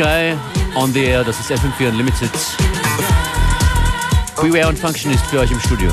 Sky, on the air, das ist FM4 Unlimited. Beware und Functionist für euch im Studio.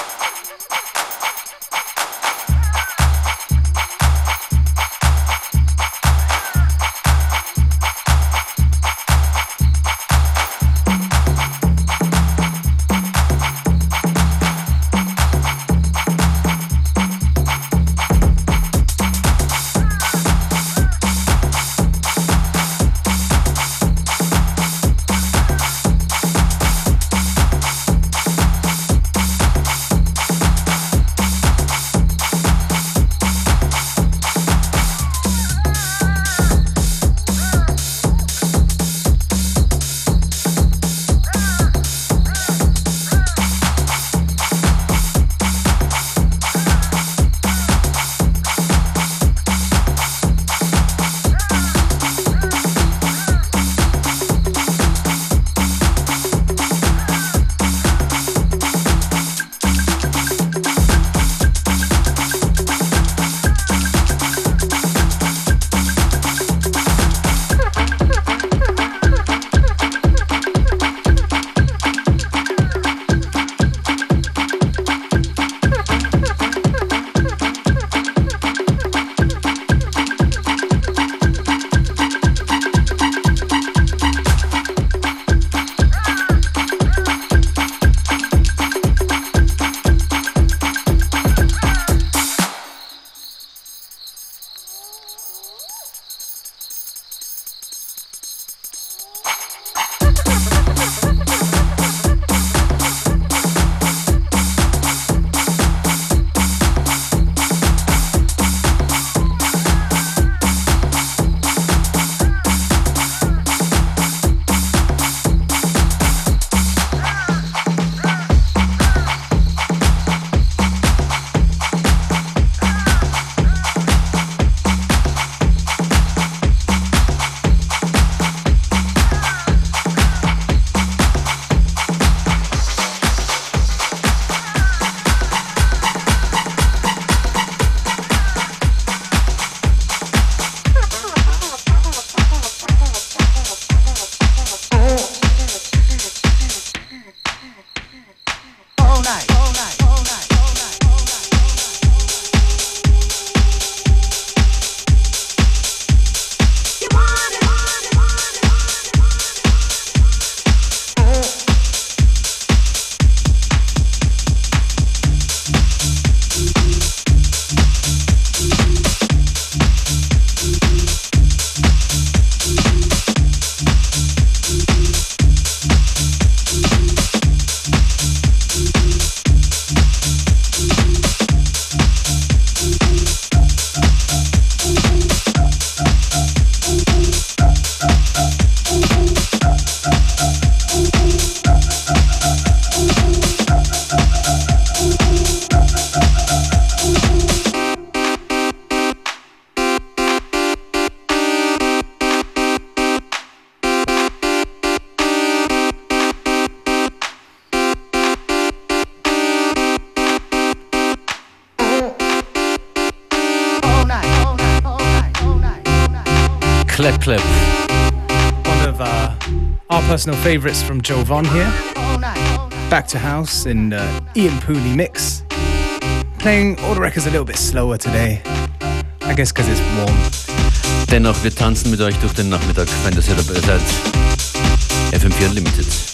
Clap Clap. One of uh, our personal favourites from Jovonn here. Back to house in uh, Ian Pooley mix. Playing all the records a little bit slower today. I guess because it's warm. Dennoch, wir tanzen mit euch durch den Nachmittag, wenn das ihr dabei seid. FM4 Unlimited.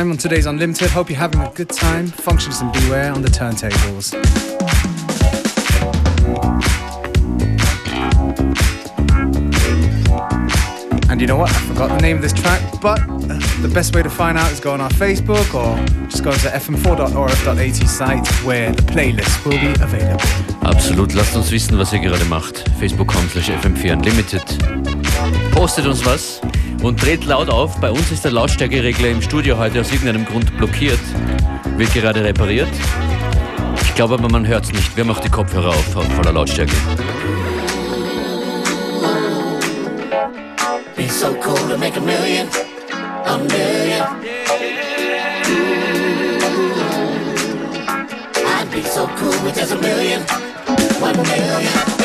Time on today's Unlimited. Hope you're having a good time. Functions and Beware on the turntables. And you know what? I forgot the name of this track, but uh, the best way to find out is go on our Facebook or just go to fm4.orf.at site where the playlist will be available. Absolut, lasst uns wissen, was ihr gerade macht. Facebook.com slash FM4 Unlimited. Postet uns was. Und dreht laut auf. Bei uns ist der Lautstärkeregler im Studio heute aus irgendeinem Grund blockiert. Wird gerade repariert. Ich glaube aber, man hört es nicht. Haben auch die Kopfhörer auf voller Lautstärke. Be so cool to make a million, a million. I'd be so cool with just a million, one million.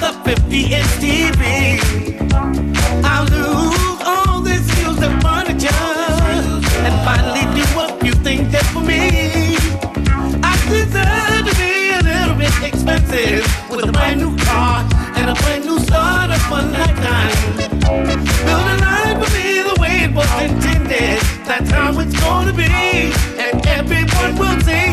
the 50 inch TV. I'll lose all this used furniture and finally do what you think just for me. I deserve to be a little bit expensive with a brand new car and a brand new start of a lifetime. Build a life for me the way it was intended. That's how it's gonna be, and everyone will see.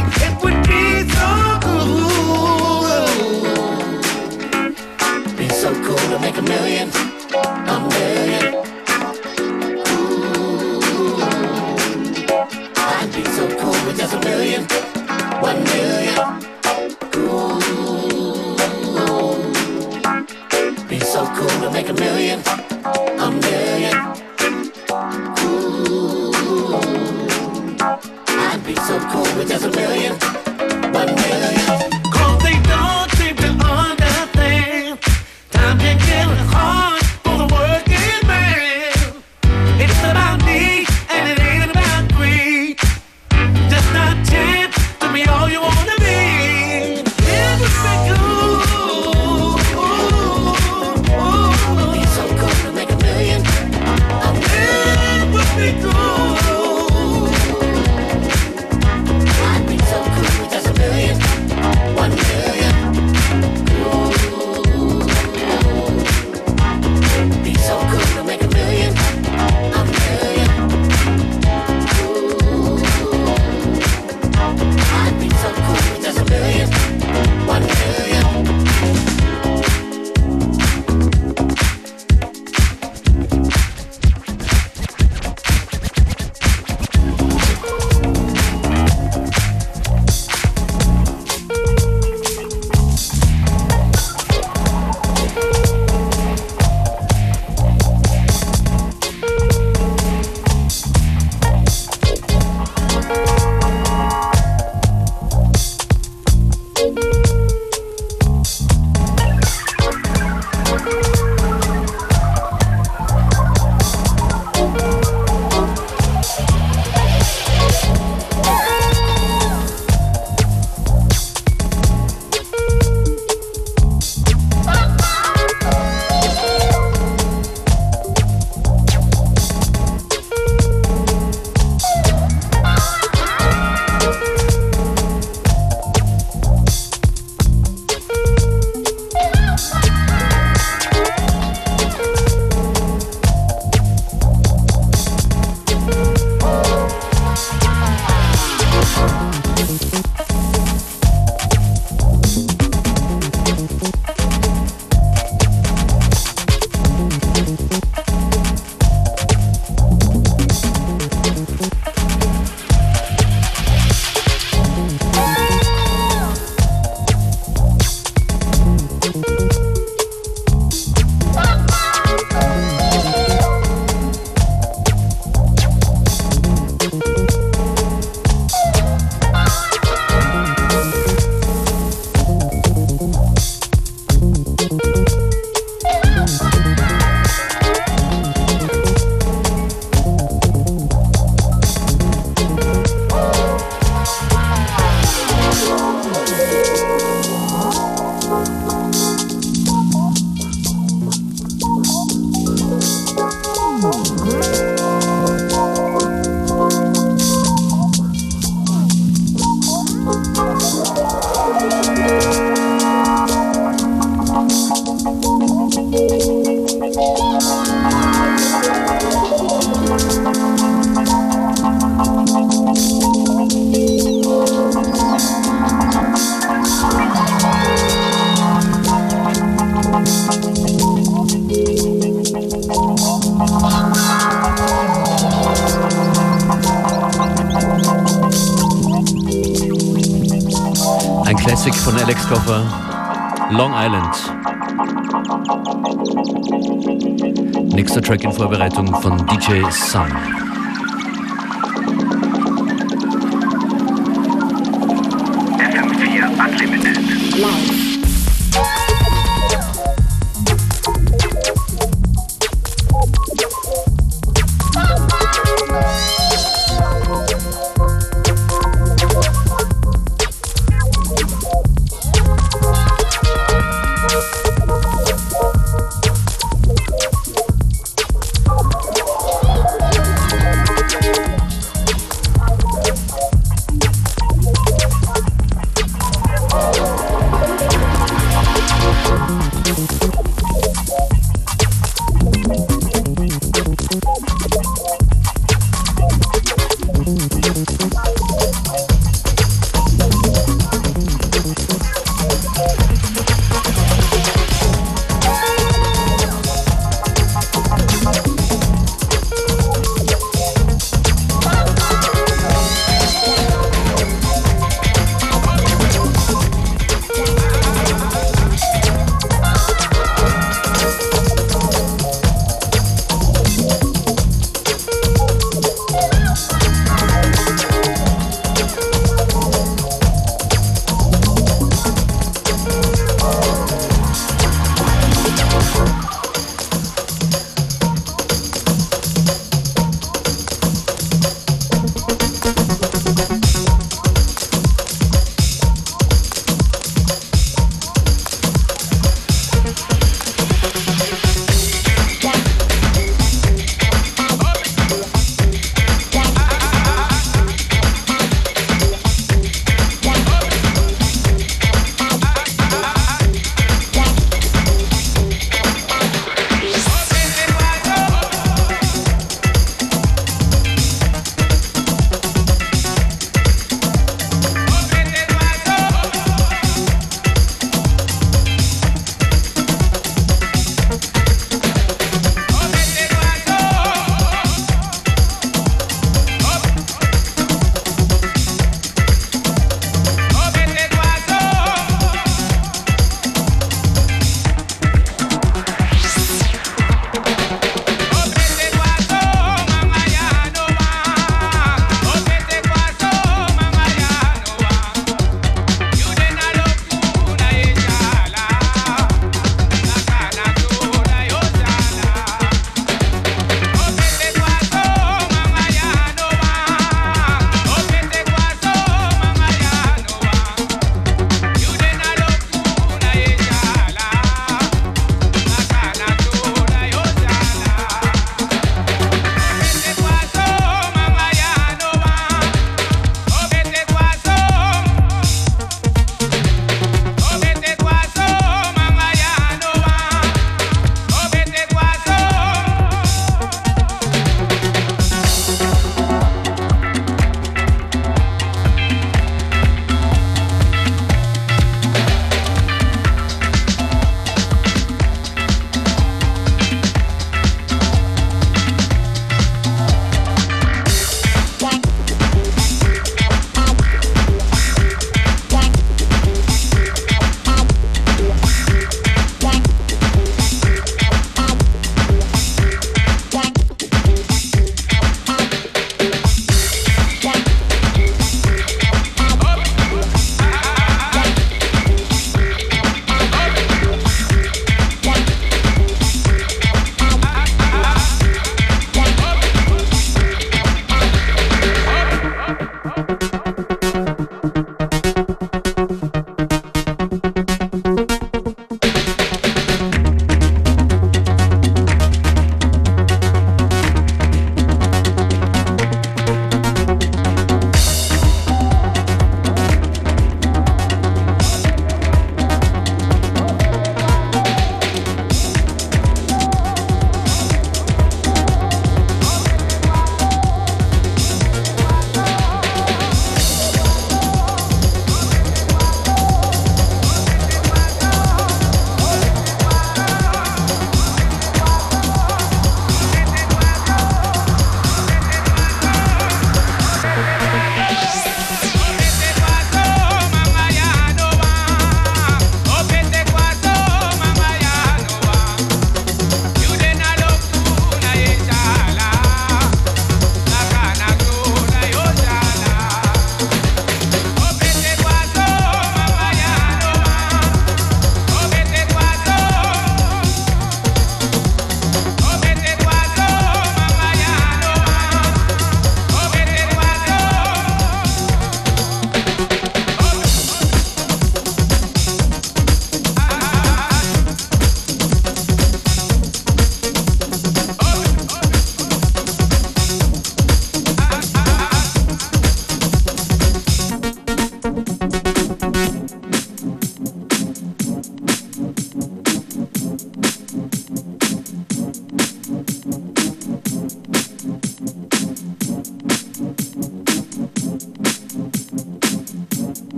Vorbereitung von DJ Sun.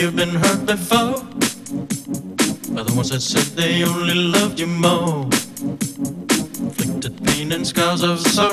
you've been hurt before by the ones that said they only loved you more. Inflicted pain and scars of sorrow.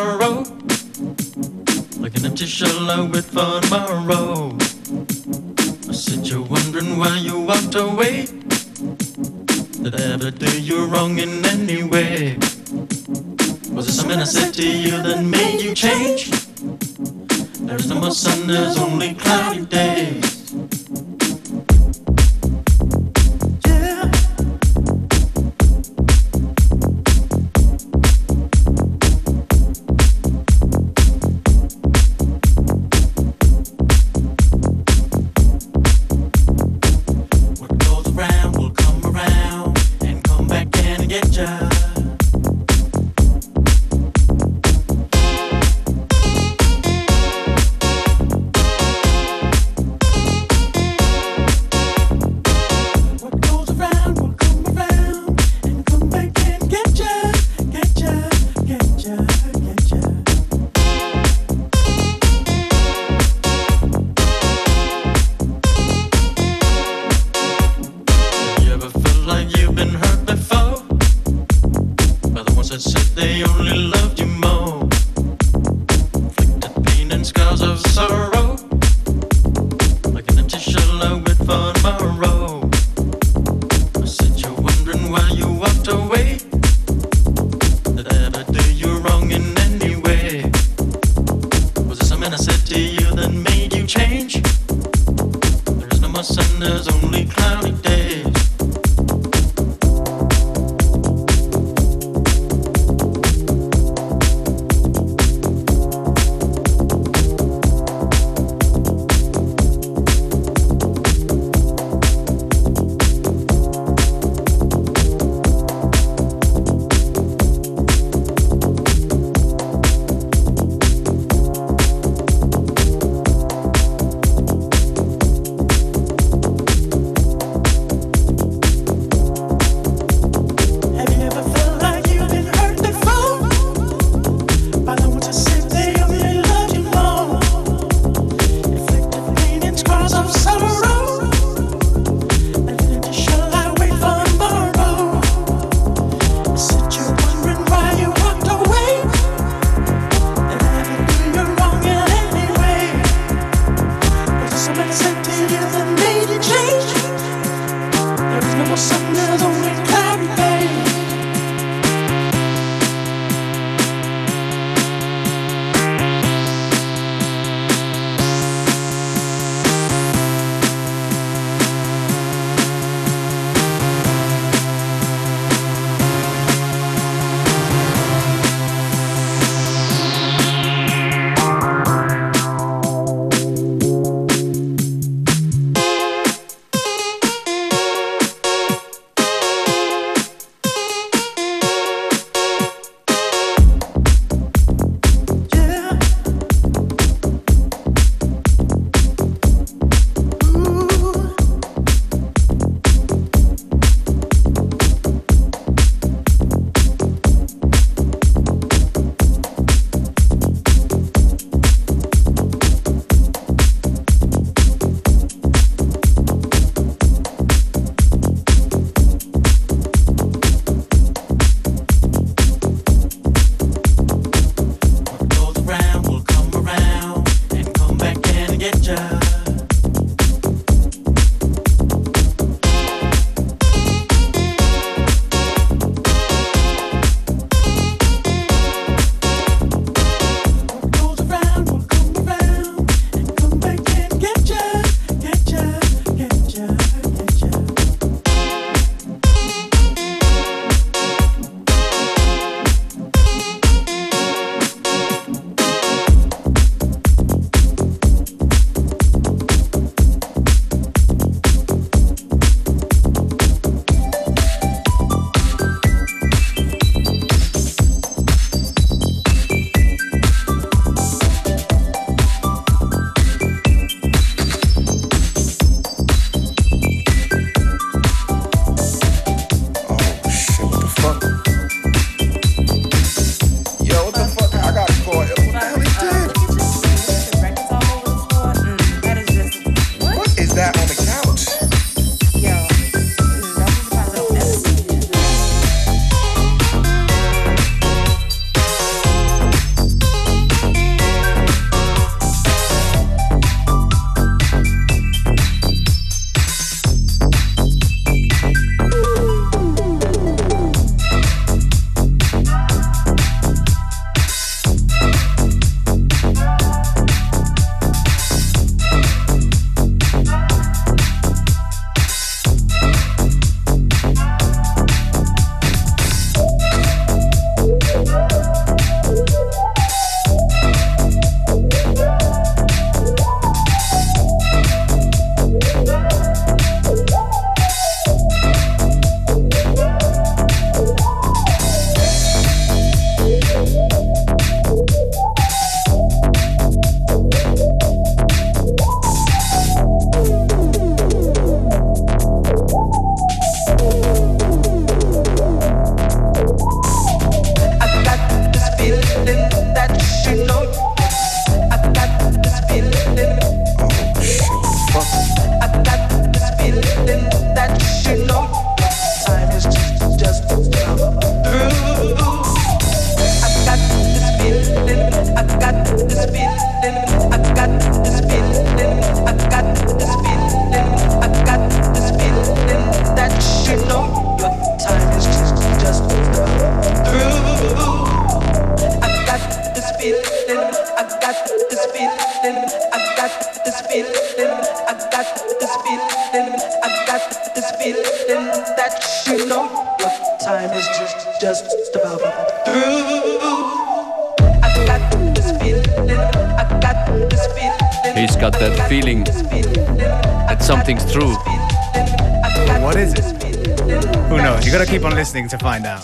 listening to find out.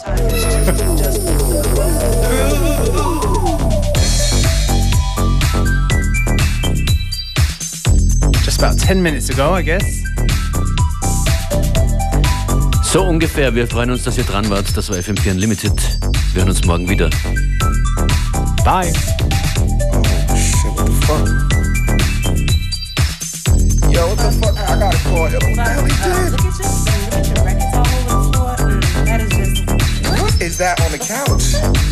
Just about 10 minutes ago, I guess. So ungefähr. Wir freuen uns, dass ihr dran wart. Das war FM4 Unlimited. Wir hören uns morgen wieder. Bye. Oh, shit, what the fuck? Yo, what the fuck? I gotta call him. What the hell he did? that on the couch.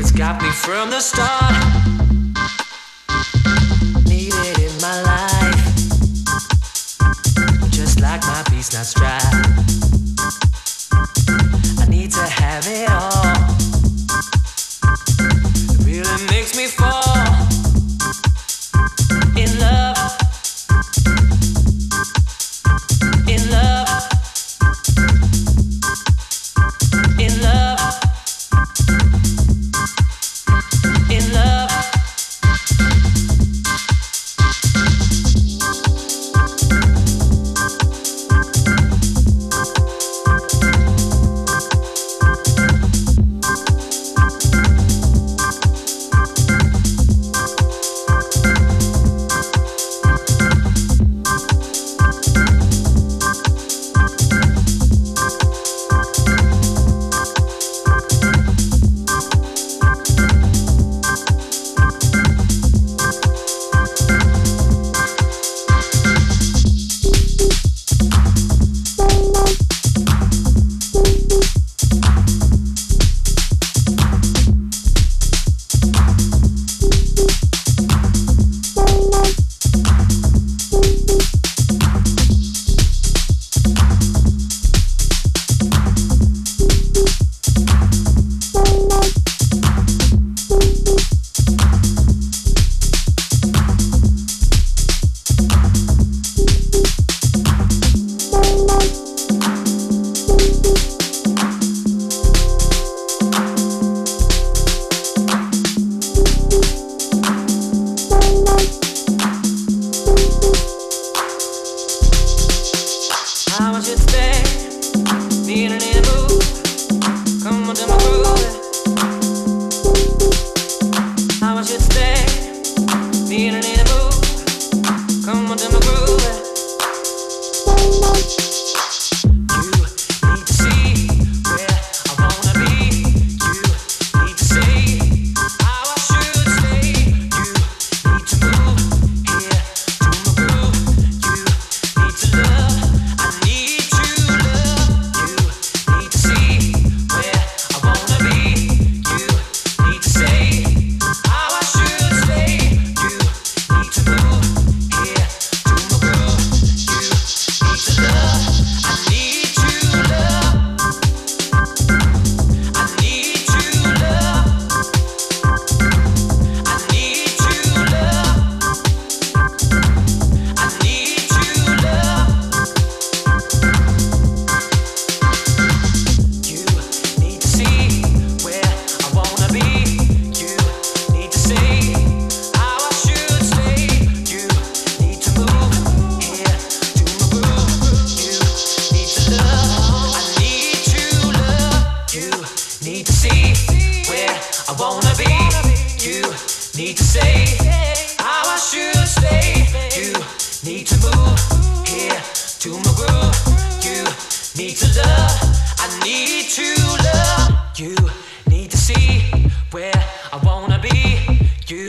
It's got me from the start. Need it in my life. Just like my peace, not strife. need to love, I need to love. You need to see where I wanna be. You